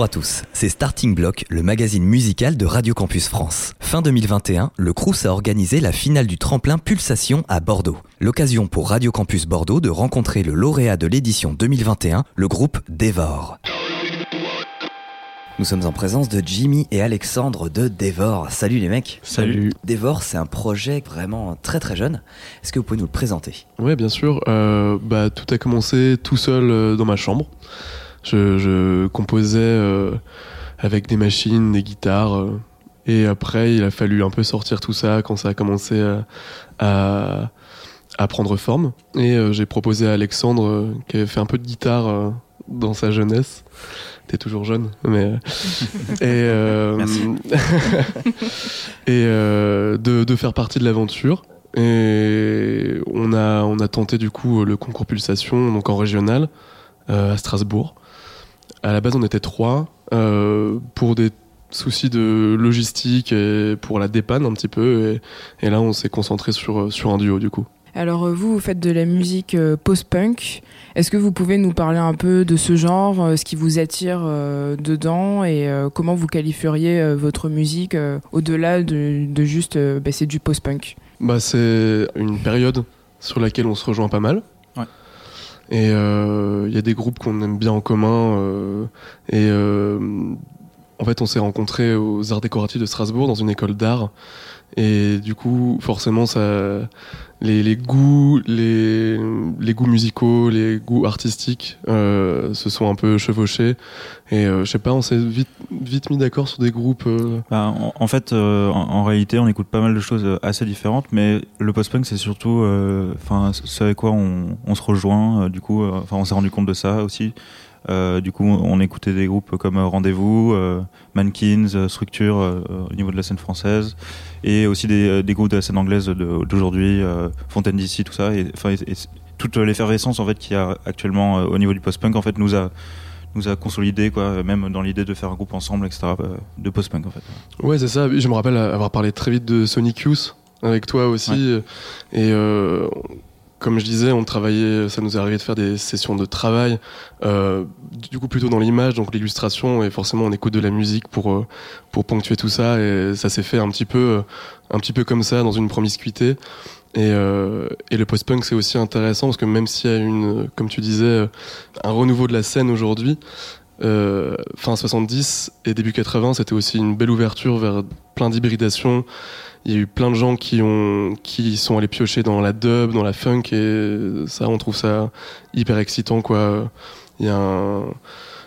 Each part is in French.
Bonjour à tous, c'est Starting Block, le magazine musical de Radio Campus France. Fin 2021, le Crous a organisé la finale du tremplin Pulsation à Bordeaux. L'occasion pour Radio Campus Bordeaux de rencontrer le lauréat de l'édition 2021, le groupe Dévore. Nous sommes en présence de Jimmy et Alexandre de Dévore. Salut les mecs. Salut. Dévore, c'est un projet vraiment très très jeune. Est-ce que vous pouvez nous le présenter? Ouais, bien sûr. Euh, bah, tout a commencé tout seul euh, dans ma chambre. Je, je composais euh, avec des machines, des guitares. euh, et après, il a fallu un peu sortir tout ça quand ça a commencé à, à, à prendre forme. Et euh, j'ai proposé à Alexandre, qui avait fait un peu de guitare dans sa jeunesse. T'es toujours jeune, mais et euh, Merci. et euh, de, de faire partie de l'aventure. Et on a on a tenté du coup le concours Pulsation donc en régional euh, à Strasbourg. À la base, on était trois euh, pour des soucis de logistique et pour la dépanne un petit peu. Et, et là, on s'est concentré sur sur un duo du coup. Alors euh, vous, vous faites de la musique euh, post-punk. Est-ce que vous pouvez nous parler un peu de ce genre, euh, ce qui vous attire euh, dedans et euh, comment vous qualifieriez euh, votre musique euh, au-delà de, de juste euh, bah, c'est du post-punk? Bah, c'est une période sur laquelle on se rejoint pas mal. Et euh, il y a des groupes qu'on aime bien en commun. euh, et euh, en fait, on s'est rencontrés aux Arts décoratifs de Strasbourg dans une école d'art. Et du coup, forcément, ça, les, goûts, les, les goûts musicaux, les goûts artistiques euh, se sont un peu chevauchés. Et euh, je sais pas, on s'est vite, vite mis d'accord sur des groupes. euh, Bah, en, fait, euh, en, en réalité, on écoute pas mal de choses euh, assez différentes, mais le post-punk, c'est surtout, enfin, ce avec quoi on, on se rejoint. du coup, enfin, on s'est rendu compte de ça aussi. Euh, du coup, on écoutait des groupes comme euh, Rendez-vous, euh, Mankins, Structure au niveau de la scène française, et aussi des, des groupes de la scène anglaise d'aujourd'hui, Fontaine d'ici, tout ça. Et, enfin, et- et toute l'effervescence en fait qu'il y a actuellement au niveau du post-punk, en fait, nous a nous a consolidé quoi, même dans l'idée de faire un groupe ensemble, etc. De post-punk en fait. Ouais, c'est ça. Je me rappelle avoir parlé très vite de Sonic Youth avec toi aussi. Ouais. Et euh, comme je disais, on travaillait, ça nous est arrivé de faire des sessions de travail, euh, du coup plutôt dans l'image, donc l'illustration, et forcément on écoute de la musique pour euh, pour ponctuer tout ça, et ça s'est fait un petit peu euh, un petit peu comme ça dans une promiscuité. Et, euh, et le post-punk c'est aussi intéressant parce que même s'il y a une, comme tu disais, euh, un renouveau de la scène aujourd'hui, fin 70 et début 80, c'était aussi une belle ouverture vers plein d'hybridations. Il y a eu plein de gens qui ont qui sont allés piocher dans la dub, dans la funk et ça on trouve ça hyper excitant quoi. Il y a un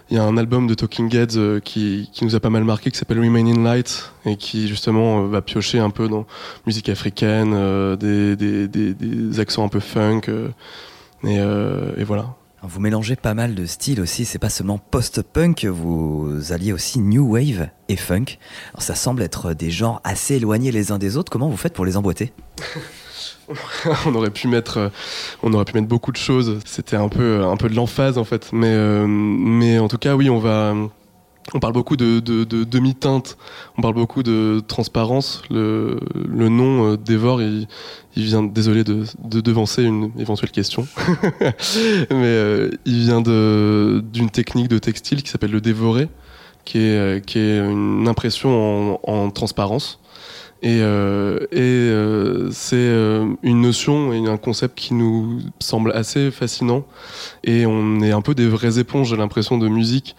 il y a un album de Talking Heads euh, qui, qui nous a pas mal marqué qui s'appelle Remaining Light et qui justement euh, va piocher un peu dans musique africaine, euh, des, des, des, des accents un peu funk et, et voilà. Vous mélangez pas mal de styles aussi, c'est pas seulement post-punk, vous alliez aussi new wave et funk. Ça semble être des genres assez éloignés les uns des autres, comment vous faites pour les emboîter? On aurait pu mettre euh, on aurait pu mettre beaucoup de choses. C'était un peu un peu de l'emphase en fait. Mais euh, mais en tout cas oui on va on parle beaucoup de, de, de demi-teinte, on parle beaucoup de transparence. Le, nom euh, il, vient, désolé de, de devancer une éventuelle question, mais euh, il vient d'une technique de textile qui s'appelle le dévorer, qui est, euh, une impression en, en transparence. Et, euh, et c'est une notion et un concept qui nous semble assez fascinant. Et on est un peu des vraies éponges, j'ai l'impression, de musique.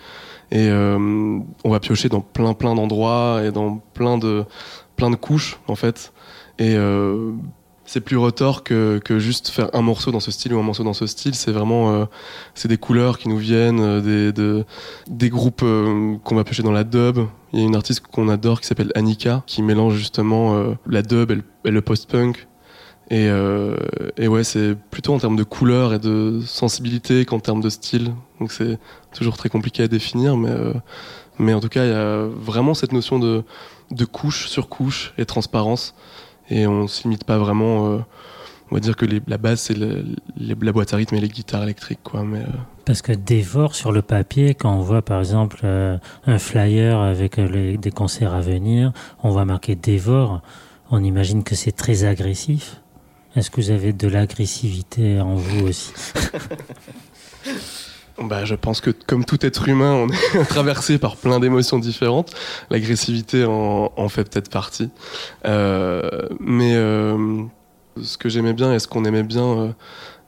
Et euh, on va piocher dans plein plein d'endroits et dans plein de plein de couches en fait. Et euh, c'est plus retors que, que juste faire un morceau dans ce style ou un morceau dans ce style. C'est vraiment euh, c'est des couleurs qui nous viennent, des de, des groupes qu'on va piocher dans la dub. Il y a une artiste qu'on adore qui s'appelle Annika qui mélange justement la dub et le post-punk. Et, euh, et ouais, c'est plutôt en termes de couleurs et de sensibilité qu'en termes de style. Donc c'est toujours très compliqué à définir, mais, euh, mais en tout cas, il y a vraiment cette notion de, de couche sur couche et transparence. Et on se limite pas vraiment. euh, on va dire que la base, c'est la boîte à rythme et les guitares électriques, quoi. Mais, Parce que dévore sur le papier, quand on voit par exemple un flyer avec des concerts à venir, on voit marqué dévore, on imagine que c'est très agressif. Est-ce que vous avez de l'agressivité en vous aussi? Bah, je pense que comme tout être humain, on est traversé par plein d'émotions différentes. L'agressivité en, fait peut-être partie. Euh, mais euh, ce que j'aimais bien et ce qu'on aimait bien euh,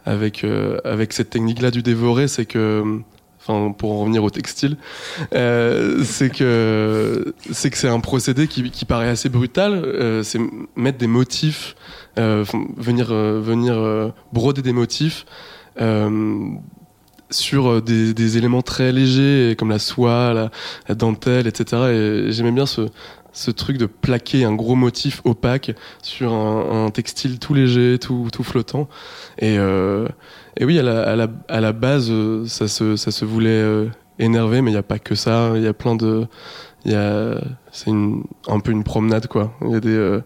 avec, avec cette technique-là du dévorer, c'est que, enfin, pour en revenir au textile, euh, c'est que c'est que c'est un procédé qui, qui paraît assez brutal. c'est mettre des motifs, venir venir broder des motifs sur euh, des, des, éléments très légers comme la soie, la, la dentelle, etc. Et j'aimais bien ce, ce truc de plaquer un gros motif opaque sur un, un textile tout léger, tout, tout flottant. Et, euh, et oui, à la, à la, à la base, euh, ça se, ça se voulait euh, énerver, mais il n'y a pas que ça. Il y a plein de, c'est un peu une promenade quoi. Il y a des,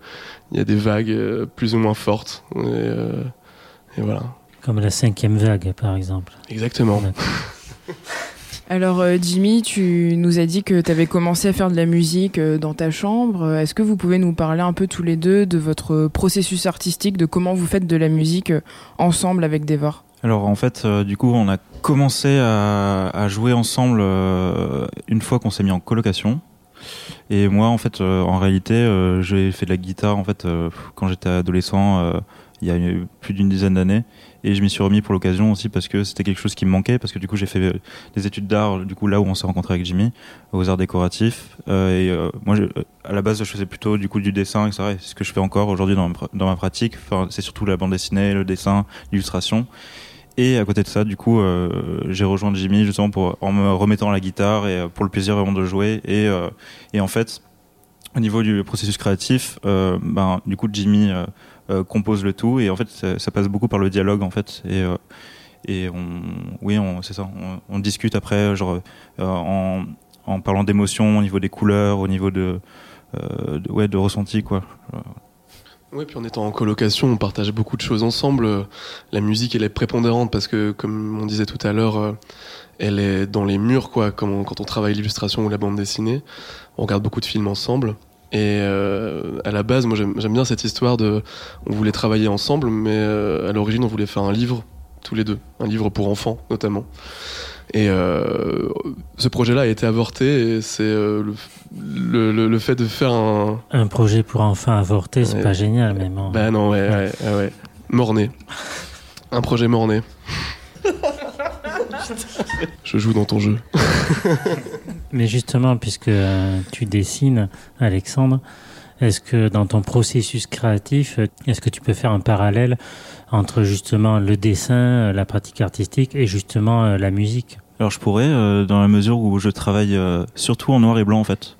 il y a des vagues plus ou moins fortes. Et, et voilà. Comme la cinquième vague, par exemple. Exactement. Alors euh, Jimmy, tu nous as dit que tu avais commencé à faire de la musique euh, dans ta chambre. Est-ce que vous pouvez nous parler un peu tous les deux de votre processus artistique, de comment vous faites de la musique euh, ensemble avec Devor Alors en fait, du coup, on a commencé à, jouer ensemble une fois qu'on s'est mis en colocation. Et moi, en fait, en réalité, j'ai fait de la guitare en fait quand j'étais adolescent, il y a plus d'une dizaine d'années et je m'y suis remis pour l'occasion aussi parce que c'était quelque chose qui me manquait parce que du coup j'ai fait euh, des études d'art du coup là où on s'est rencontré avec Jimmy aux arts décoratifs. Euh, et euh, moi à la base je faisais plutôt du coup du dessin etc c'est ce que je fais encore aujourd'hui dans, ma, pratique. C'est surtout la bande dessinée le dessin l'illustration. Et à côté de ça du coup j'ai rejoint Jimmy justement pour en me remettant à la guitare et pour le plaisir vraiment de jouer. Et et en fait au niveau du processus créatif ben du coup Jimmy compose le tout et en fait ça, passe beaucoup par le dialogue en fait et euh, et on oui on c'est ça on, discute après genre euh, en, en parlant d'émotions au niveau des couleurs au niveau de, de ouais de ressenti quoi oui, puis en étant en colocation, on partage beaucoup de choses ensemble. La musique, elle est prépondérante parce que, comme on disait tout à l'heure, elle est dans les murs, quoi. Quand on travaille l'illustration ou la bande dessinée, on regarde beaucoup de films ensemble. Et euh, à la base, moi j'aime bien cette histoire de. On voulait travailler ensemble, mais euh, à l'origine, on voulait faire un livre, tous les deux. Un livre pour enfants, notamment. Et euh, ce projet-là a été avorté, et c'est euh, le, le, le, fait de faire un. Un projet pour enfants avorté, c'est pas génial, même. hein. Bah non, ouais, ouais, ouais. ouais. Morné. Un projet morné. Je joue dans ton jeu. Mais justement, puisque euh, tu dessines, Alexandre, est-ce que dans ton processus créatif, euh, est-ce que tu peux faire un parallèle entre justement le dessin, euh, la pratique artistique et justement la musique? Alors je pourrais, euh, dans la mesure où je travaille euh, surtout en noir et blanc en fait,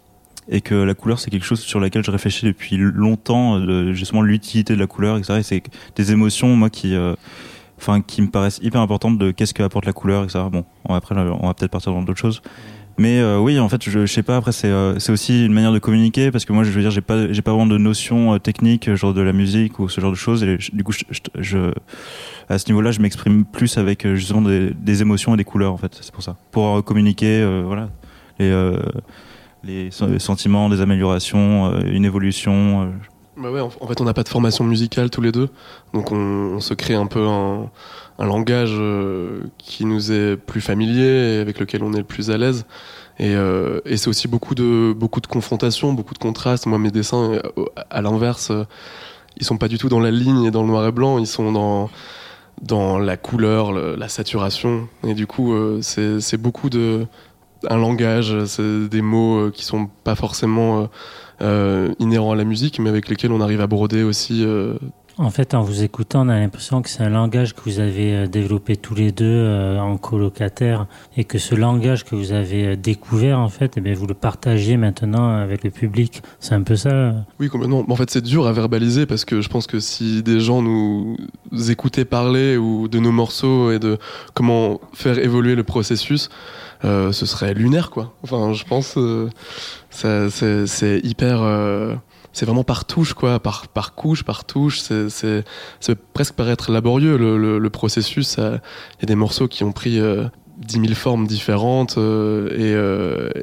et que la couleur c'est quelque chose sur laquelle je réfléchis depuis longtemps, euh, justement l'utilité de la couleur, etc. Et c'est des émotions moi qui, euh, enfin qui me paraissent hyper importantes de qu'est-ce que apporte la couleur, etc. Bon, on, après on va peut-être partir dans d'autres choses. Mais euh, oui, en fait, je, je sais pas. Après, c'est euh, c'est aussi une manière de communiquer parce que moi, je veux dire, j'ai pas j'ai pas vraiment de notion euh, technique, genre de la musique ou ce genre de choses. Et du coup, je, je, à ce niveau-là, je m'exprime plus avec euh, justement des, des émotions et des couleurs. En fait, c'est pour ça, pour euh, communiquer, euh, voilà, les euh, les sen- sentiments, des améliorations, euh, une évolution. Bah en fait, on n'a pas de formation musicale tous les deux, donc on, se crée un peu un, langage euh, qui nous est plus familier et avec lequel on est le plus à l'aise. Et, euh, c'est aussi beaucoup de beaucoup de confrontations, beaucoup de contrastes. Moi, mes dessins, euh, à l'inverse, euh, ils sont pas du tout dans la ligne et dans le noir et blanc. Ils sont dans dans la couleur, le- la saturation. Et du coup, c'est beaucoup de un langage, c'est des mots qui sont pas forcément euh, inhérents à la musique, mais avec lesquels on arrive à broder aussi. euh, En fait, en vous écoutant, on a l'impression que c'est un langage que vous avez euh, développé tous les deux euh, en colocataire et que ce langage que vous avez découvert, en fait, eh bien, vous le partagez maintenant avec le public. C'est un peu ça. Oui, complètement. En fait, c'est dur à verbaliser parce que je pense que si des gens nous écoutaient parler ou de nos morceaux et de comment faire évoluer le processus, euh, ce serait lunaire, quoi. Enfin, je pense, euh, c'est hyper. euh, c'est vraiment par touche, quoi, par, par couche, par touche. C'est, presque paraître laborieux le, processus. ça- Il y a des morceaux qui ont pris euh, dix mille formes différentes et,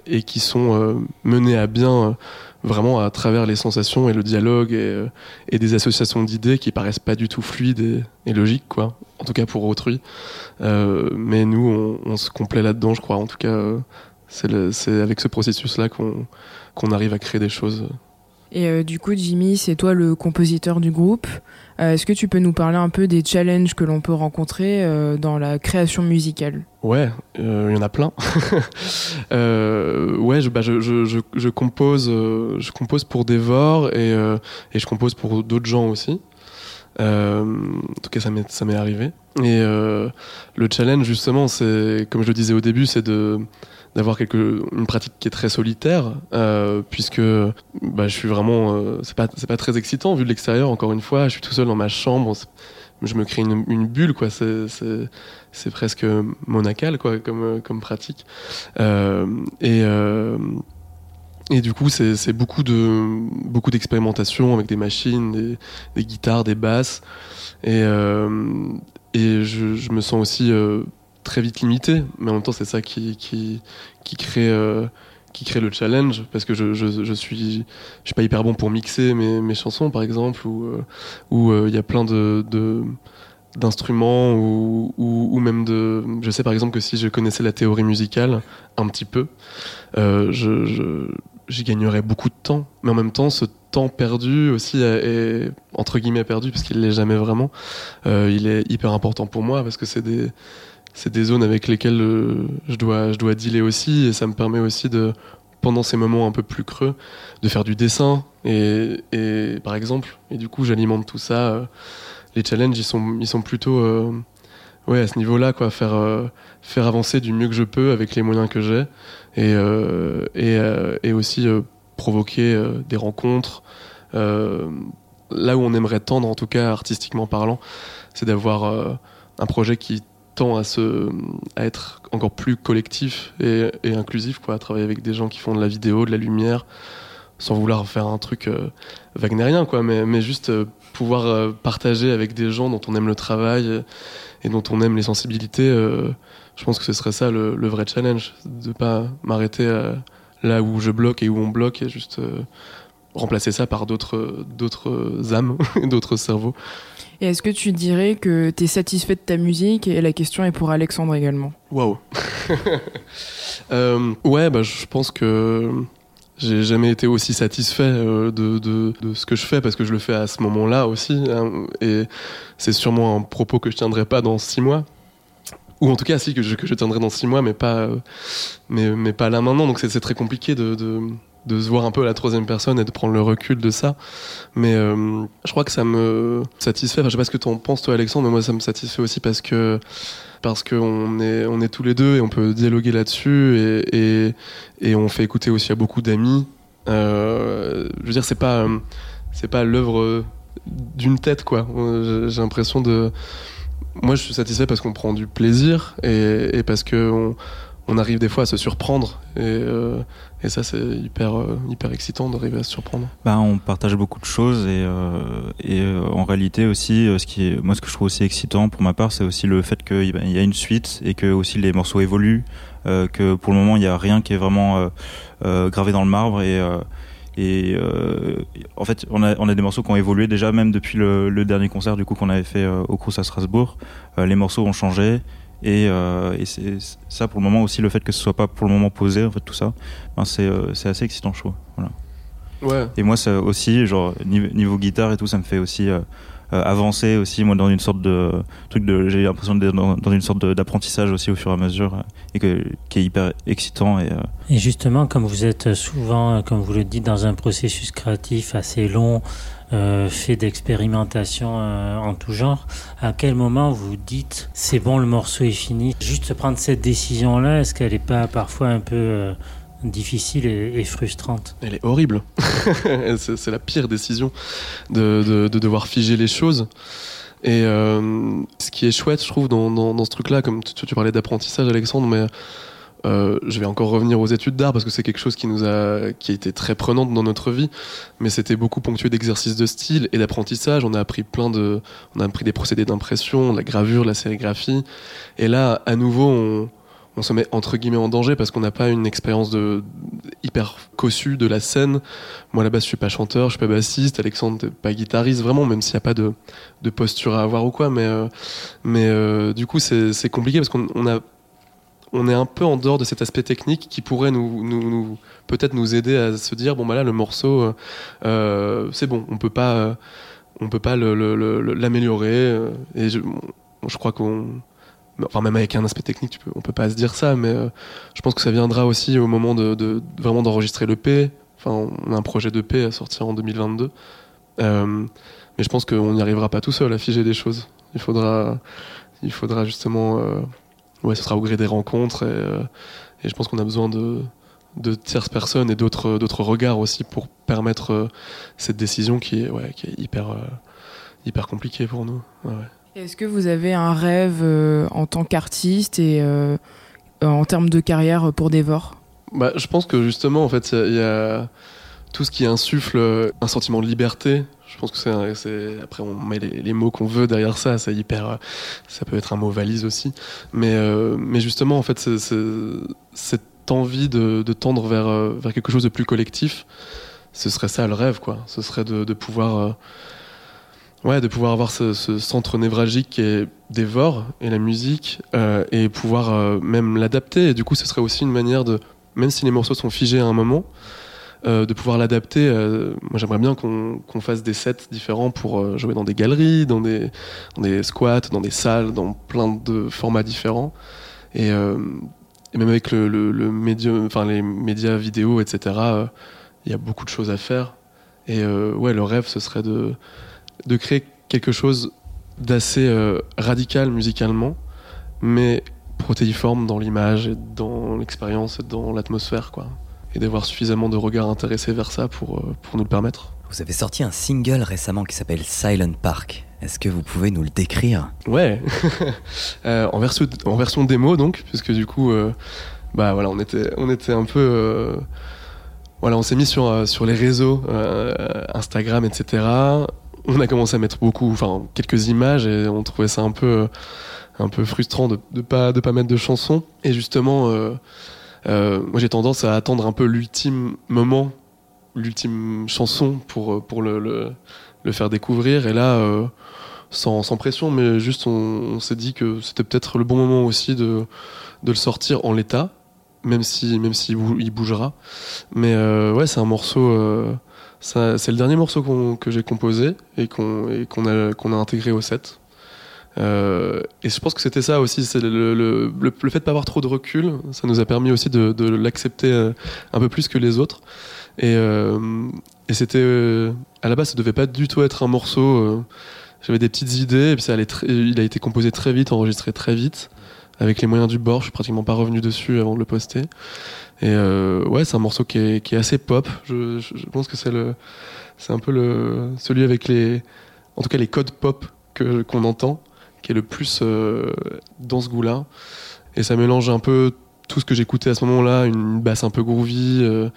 et qui sont menées à bien vraiment à travers les sensations et le dialogue et, et des associations d'idées qui paraissent pas du tout fluides et, logiques, quoi. En tout cas pour autrui. mais nous, on, on se complaît là-dedans, je crois. En tout cas, c'est avec ce processus-là qu'on arrive à créer des choses. Et euh, du coup, Jimmy, c'est toi le compositeur du groupe. Euh, est-ce que tu peux nous parler un peu des challenges que l'on peut rencontrer euh, dans la création musicale? Ouais, il y en a plein. ouais, je, bah, je, je, je, compose, je compose pour Devor et, et je compose pour d'autres gens aussi. En tout cas, ça m'est arrivé. Et le challenge, justement, c'est, comme je le disais au début, c'est d'avoir une pratique qui est très solitaire euh, puisque bah, je suis vraiment euh, c'est pas c'est pas très excitant vu de l'extérieur encore une fois. Je suis tout seul dans ma chambre je me crée une, bulle quoi. C'est presque monacal quoi comme comme pratique. Euh, et euh, et du coup, c'est beaucoup de beaucoup d'expérimentation avec des machines, des, guitares, des basses, et euh, et je, me sens aussi euh, très vite limité, mais en même temps c'est ça qui, qui, qui crée euh, qui crée le challenge. Parce que je, je, suis je suis pas hyper bon pour mixer mes, mes chansons par exemple ou où il y a plein de, d'instruments ou, ou, même de je sais par exemple que si je connaissais la théorie musicale un petit peu je, j'y gagnerais beaucoup de temps mais en même temps ce temps perdu aussi est entre guillemets perdu parce qu'il l'est jamais vraiment. Euh, il est hyper important pour moi parce que c'est des c'est des zones avec lesquelles euh, je dois je dois dealer aussi et ça me permet aussi de pendant ces moments un peu plus creux de faire du dessin et, et par exemple et du coup j'alimente tout ça euh, les challenges ils sont ils sont plutôt ouais à ce niveau là quoi faire euh, faire avancer du mieux que je peux avec les moyens que j'ai et euh, et, euh, et aussi provoquer des rencontres là où on aimerait tendre en tout cas artistiquement parlant c'est d'avoir un projet qui tend à se à être encore plus collectif et, et, inclusif quoi à travailler avec des gens qui font de la vidéo de la lumière sans vouloir faire un truc euh, wagnérien quoi mais, mais juste euh, pouvoir euh, partager avec des gens dont on aime le travail et dont on aime les sensibilités euh, je pense que ce serait ça le, le vrai challenge de pas m'arrêter là où je bloque et où on bloque et juste euh, remplacer ça par d'autres d'autres âmes d'autres cerveaux et est-ce que tu dirais que tu es satisfait de ta musique Et la question est pour Alexandre également? Waouh euh, Ouais, bah, je pense que j'ai jamais été aussi satisfait euh, de, de, ce que je fais parce que je le fais à ce moment-là aussi. Hein, et c'est sûrement un propos que je tiendrai pas dans six mois. Ou en tout cas, si, que je, que je tiendrai dans six mois, mais pas, mais, mais pas là maintenant. Donc c'est très compliqué de, de se voir un peu à la troisième personne et de prendre le recul de ça. Mais euh, je crois que ça me satisfait. Enfin, je sais pas ce que tu en penses, toi, Alexandre, mais moi, ça me satisfait aussi parce que parce qu'on est, on est tous les deux et on peut dialoguer là-dessus et, et, on fait écouter aussi à beaucoup d'amis. Euh, je veux dire, c'est pas, c'est pas l'œuvre d'une tête, quoi. J'ai l'impression de. Moi, je suis satisfait parce qu'on prend du plaisir et, et parce que on, arrive des fois à se surprendre et, euh, ça c'est hyper euh, hyper excitant d'arriver à se surprendre. Bah, on partage beaucoup de choses et, euh, en réalité aussi ce qui moi ce que je trouve aussi excitant pour ma part c'est aussi le fait qu'il y a une suite et que aussi les morceaux évoluent que pour le moment il n'y a rien qui est vraiment gravé dans le marbre et en fait, on a, on a des morceaux qui ont évolué déjà, même depuis le, dernier concert du coup qu'on avait fait au Crous à Strasbourg. Les morceaux ont changé et, euh, et c'est ça pour le moment aussi le fait que ce soit pas pour le moment posé en fait tout ça ben c'est euh, c'est assez excitant je trouve voilà ouais. et moi ça aussi genre niveau, niveau guitare et tout ça me fait aussi euh, avancer aussi moi dans une sorte de truc de j'ai l'impression d'être dans, dans une sorte d'apprentissage aussi au fur et à mesure et que qui est hyper excitant et, euh... et justement comme vous êtes souvent comme vous le dites dans un processus créatif assez long euh, fait d'expérimentation euh, en tout genre, à quel moment vous dites c'est bon, le morceau est fini? Juste prendre cette décision-là, est-ce qu'elle n'est pas parfois un peu euh, difficile et, frustrante? Elle est horrible. c'est la pire décision de, de, de, devoir figer les choses. Et ce qui est chouette, je trouve, dans, dans, dans ce truc-là, comme tu, tu parlais d'apprentissage, Alexandre, mais euh, je vais encore revenir aux études d'art parce que c'est quelque chose qui nous a qui a été très prenante dans notre vie mais c'était beaucoup ponctué d'exercices de style et d'apprentissage on a appris plein de on a appris des procédés d'impression la gravure la sérigraphie et là à nouveau on, se met entre guillemets en danger parce qu'on n'a pas une expérience de hyper cossue de la scène. Moi, base, je suis pas chanteur, je suis pas bassiste. Alexandre, pas guitariste, vraiment, même s'il n'y a pas de, posture à avoir ou quoi. Mais, euh, mais euh, du coup, c'est compliqué parce qu'on on a, on est un peu en dehors de cet aspect technique qui pourrait nous, peut-être nous aider à se dire bon bah là, le morceau, euh, euh, c'est bon, on peut pas, euh, on peut pas le- le- le- l'améliorer. et je, je crois qu'on enfin même avec un aspect technique tu peux, on peut pas se dire ça mais je pense que ça viendra aussi au moment de, de- vraiment d'enregistrer l'EP enfin on a un projet d'EP à sortir en 2022 Euh, mais je pense qu'on n'y arrivera pas tout seul à figer des choses il faudra il faudra justement ouais ce sera au gré des rencontres et, euh, et je pense qu'on a besoin de de tierces personnes et d'autres d'autres regards aussi pour permettre euh, cette décision qui est ouais qui est hyper euh, hyper compliquée pour nous Ouais, ouais. Est-ce que vous avez un rêve en tant qu'artiste et en termes de carrière pour Devor Bah, je pense que justement, en fait, il y a- il y, a tout ce qui insuffle un sentiment de liberté. Je pense que c'est, après on met les, mots qu'on veut derrière ça. C'est hyper, euh, ça peut être un mot valise aussi. Mais euh, mais justement, en fait, cette envie de, tendre vers euh, vers quelque chose de plus collectif, ce serait ça le rêve, quoi. Ce serait de, pouvoir Ouais, de pouvoir avoir ce, ce centre névralgique qui dévore et la musique et pouvoir même l'adapter. Et du coup, ce serait aussi une manière de, même si les morceaux sont figés à un moment, euh, de pouvoir l'adapter. euh, moi, j'aimerais bien qu'on qu'on fasse des sets différents pour euh, jouer dans des galeries, dans des, dans des squats, dans des salles, dans plein de formats différents. Et, même avec le, le, le enfin les médias vidéo, etc. Il y a beaucoup de choses à faire. Et ouais, le rêve, ce serait de de créer quelque chose d'assez radical musicalement, mais protéiforme dans l'image dans l'expérience dans l'atmosphère, quoi. Et d'avoir suffisamment de regards intéressés vers ça pour, euh, pour nous le permettre. Vous avez sorti un single récemment qui s'appelle Silent Park. Est-ce que vous pouvez nous le décrire? Ouais, Euh, en, version, en version démo donc, puisque du coup, euh, bah voilà, on était, on était un peu, euh, voilà, on s'est mis sur sur les réseaux, Instagram, etc. On a commencé à mettre beaucoup, enfin quelques images et on trouvait ça un peu, un peu frustrant de, de pas de pas mettre de chansons. Et justement, euh, moi j'ai tendance à attendre un peu l'ultime moment, l'ultime chanson pour euh, le, faire découvrir. Et là. euh, sans, pression, mais juste on, s'est dit que c'était peut-être le bon moment aussi de, le sortir en l'état, même si même s'il bou- il bougera. Mais ouais, c'est un morceau. c'est le dernier morceau que j'ai composé et qu'on a intégré au set. Euh, et je pense que c'était ça aussi, c'est le, fait de pas avoir trop de recul, ça nous a permis aussi de, l'accepter euh, un peu plus que les autres. Et, euh, c'était à la base, ça devait pas du tout être un morceau. j'avais des petites idées, et puis ça il a été composé très vite, enregistré très vite, avec les moyens du bord. Je suis pratiquement pas revenu dessus avant de le poster. Et ouais, c'est un morceau qui est, assez pop. Je, pense que c'est un peu celui avec les, en tout cas les codes pop que qu'on entend, qui est le plus euh, dans ce goût-là. Et ça mélange un peu tout ce que j'écoutais à ce moment-là, une basse un peu groovy, euh,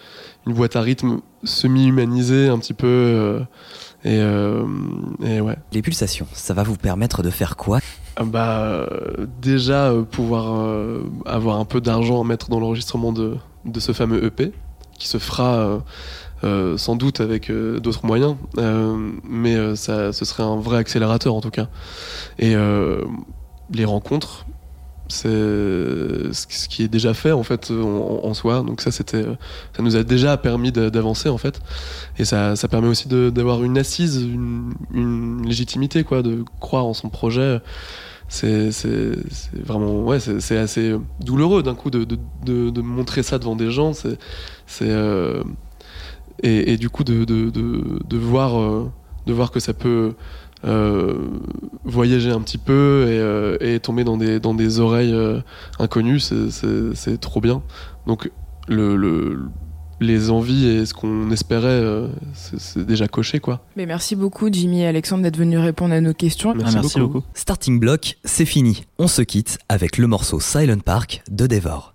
une boîte à rythme semi-humanisée un petit peu. euh, et, euh, et ouais. Les pulsations, ça va vous permettre de faire quoi? Ah Bah déjà pouvoir avoir un peu d'argent à mettre dans l'enregistrement de, de ce fameux EP qui se fera euh, sans doute avec euh, d'autres moyens, euh, mais ça, ce serait un vrai accélérateur en tout cas. Et les rencontres, c'est ce qui est déjà fait en fait en, soi. Donc ça c'était, ça nous a déjà permis d'avancer en fait, et ça, ça permet aussi d'avoir une assise, une, légitimité quoi, de croire en son projet c'est vraiment ouais c'est assez douloureux d'un coup de, montrer ça devant des gens et, et du coup de, de, de, de voir euh, de voir que ça peut euh, voyager un petit peu et, euh, et tomber dans des dans des oreilles euh, inconnues c'est trop bien donc le, le les envies et ce qu'on espérait c'est c'est déjà coché quoi Mais merci beaucoup Jimmy et Alexandre d'être venus répondre à nos questions. Merci Ah, merci beaucoup. beaucoup. Starting Block, c'est fini. On se quitte avec le morceau Silent Park de Devor.